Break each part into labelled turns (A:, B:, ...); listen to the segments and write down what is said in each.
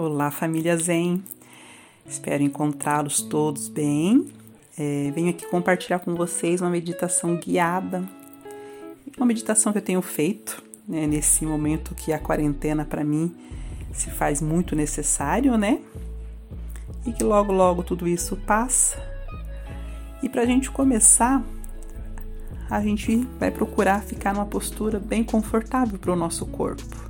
A: Olá, família Zen. Espero encontrá-los todos bem. É, venho aqui compartilhar com vocês uma meditação guiada, uma meditação que eu tenho feito né, nesse momento que a quarentena para mim se faz muito necessário, né? E que logo, logo tudo isso passa. E para a gente começar, a gente vai procurar ficar numa postura bem confortável para o nosso corpo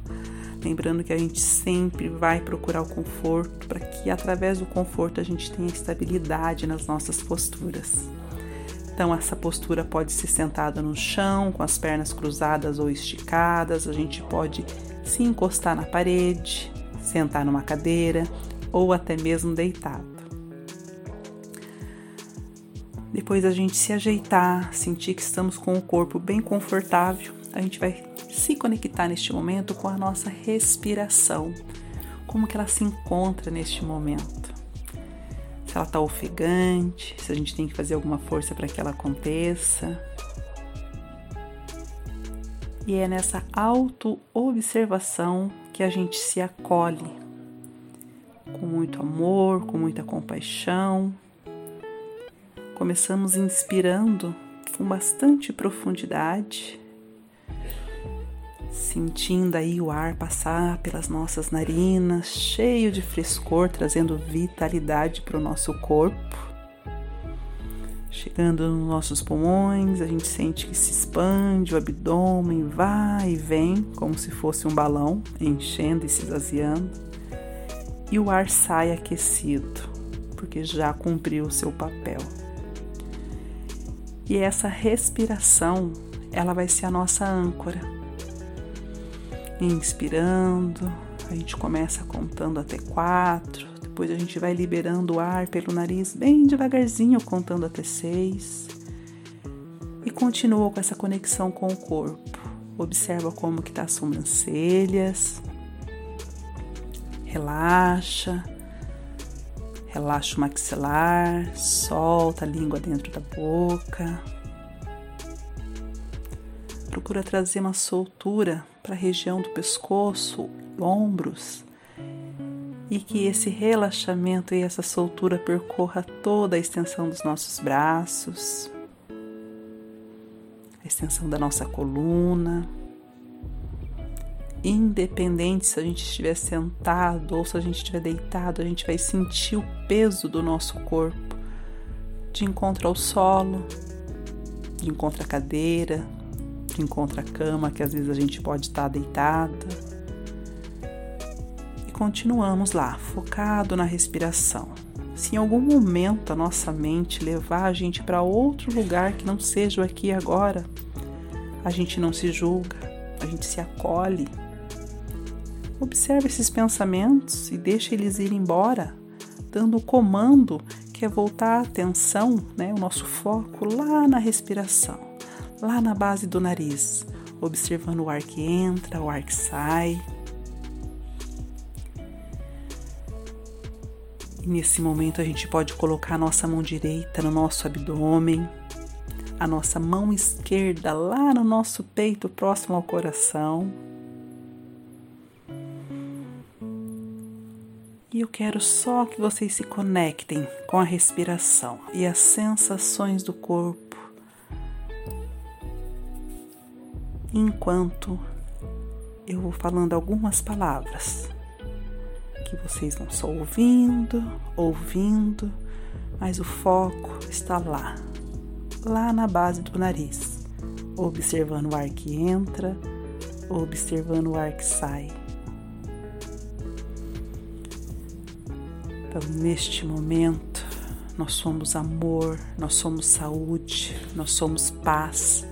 A: Lembrando que a gente sempre vai procurar o conforto para que através do conforto a gente tenha estabilidade nas nossas posturas. Então, essa postura pode ser sentada no chão, com as pernas cruzadas ou esticadas, a gente pode se encostar na parede, sentar numa cadeira ou até mesmo deitado. Depois a gente se ajeitar, sentir que estamos com o corpo bem confortável, a gente vai se conectar neste momento com a nossa respiração. Como que ela se encontra neste momento? Se ela está ofegante, se a gente tem que fazer alguma força para que ela aconteça. E é nessa auto-observação que a gente se acolhe com muito amor, com muita compaixão. Começamos inspirando com bastante profundidade sentindo aí o ar passar pelas nossas narinas, cheio de frescor, trazendo vitalidade para o nosso corpo. Chegando nos nossos pulmões, a gente sente que se expande, o abdômen vai e vem, como se fosse um balão, enchendo e se esvaziando. E o ar sai aquecido, porque já cumpriu o seu papel. E essa respiração, ela vai ser a nossa âncora Inspirando, a gente começa contando até quatro, depois a gente vai liberando o ar pelo nariz bem devagarzinho, contando até seis. E continua com essa conexão com o corpo. Observa como que tá as sobrancelhas. Relaxa. Relaxa o maxilar, solta a língua dentro da boca. Procura trazer uma soltura para a região do pescoço, ombros, e que esse relaxamento e essa soltura percorra toda a extensão dos nossos braços, a extensão da nossa coluna. Independente se a gente estiver sentado ou se a gente estiver deitado, a gente vai sentir o peso do nosso corpo de encontro ao solo, de encontro à cadeira, encontra a cama, que às vezes a gente pode estar deitada. E continuamos lá, focado na respiração. Se em algum momento a nossa mente levar a gente para outro lugar que não seja o aqui e agora, a gente não se julga, a gente se acolhe. Observe esses pensamentos e deixa eles ir embora, dando o comando que é voltar a atenção, né, o nosso foco lá na respiração lá na base do nariz, observando o ar que entra, o ar que sai. E nesse momento a gente pode colocar a nossa mão direita no nosso abdômen, a nossa mão esquerda lá no nosso peito, próximo ao coração. E eu quero só que vocês se conectem com a respiração e as sensações do corpo enquanto eu vou falando algumas palavras que vocês vão só ouvindo, ouvindo, mas o foco está lá, lá na base do nariz, observando o ar que entra, observando o ar que sai. Então, neste momento, nós somos amor, nós somos saúde, nós somos paz,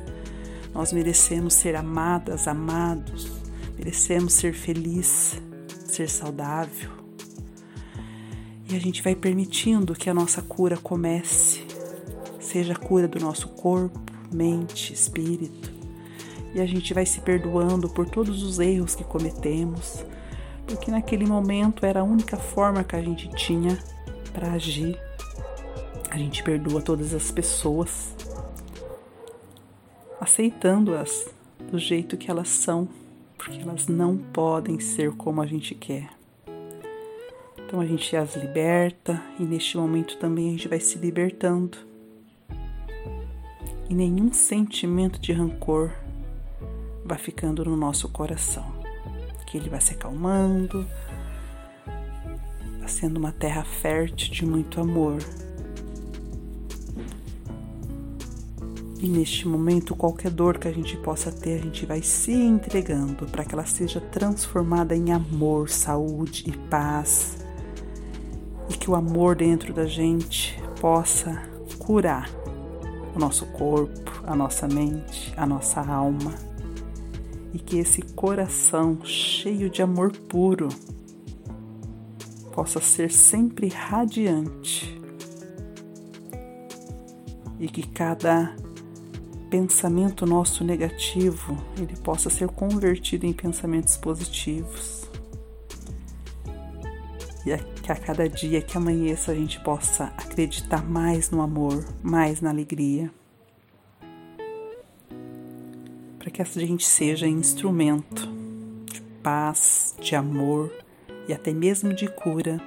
A: nós merecemos ser amadas, amados, merecemos ser feliz, ser saudável. E a gente vai permitindo que a nossa cura comece, seja a cura do nosso corpo, mente, espírito. E a gente vai se perdoando por todos os erros que cometemos, porque naquele momento era a única forma que a gente tinha para agir. A gente perdoa todas as pessoas, aceitando-as do jeito que elas são, porque elas não podem ser como a gente quer. Então a gente as liberta e neste momento também a gente vai se libertando. E nenhum sentimento de rancor vai ficando no nosso coração. Que ele vai se acalmando, sendo uma terra fértil de muito amor. E neste momento, qualquer dor que a gente possa ter, a gente vai se entregando para que ela seja transformada em amor, saúde e paz. E que o amor dentro da gente possa curar o nosso corpo, a nossa mente, a nossa alma. E que esse coração cheio de amor puro possa ser sempre radiante. E que cada pensamento nosso negativo ele possa ser convertido em pensamentos positivos. E que a cada dia que amanheça a gente possa acreditar mais no amor, mais na alegria. Para que a gente seja instrumento de paz, de amor e até mesmo de cura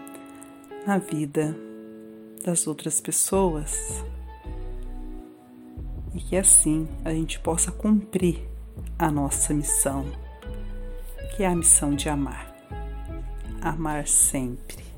A: na vida das outras pessoas e que assim a gente possa cumprir a nossa missão, que é a missão de amar. Amar sempre.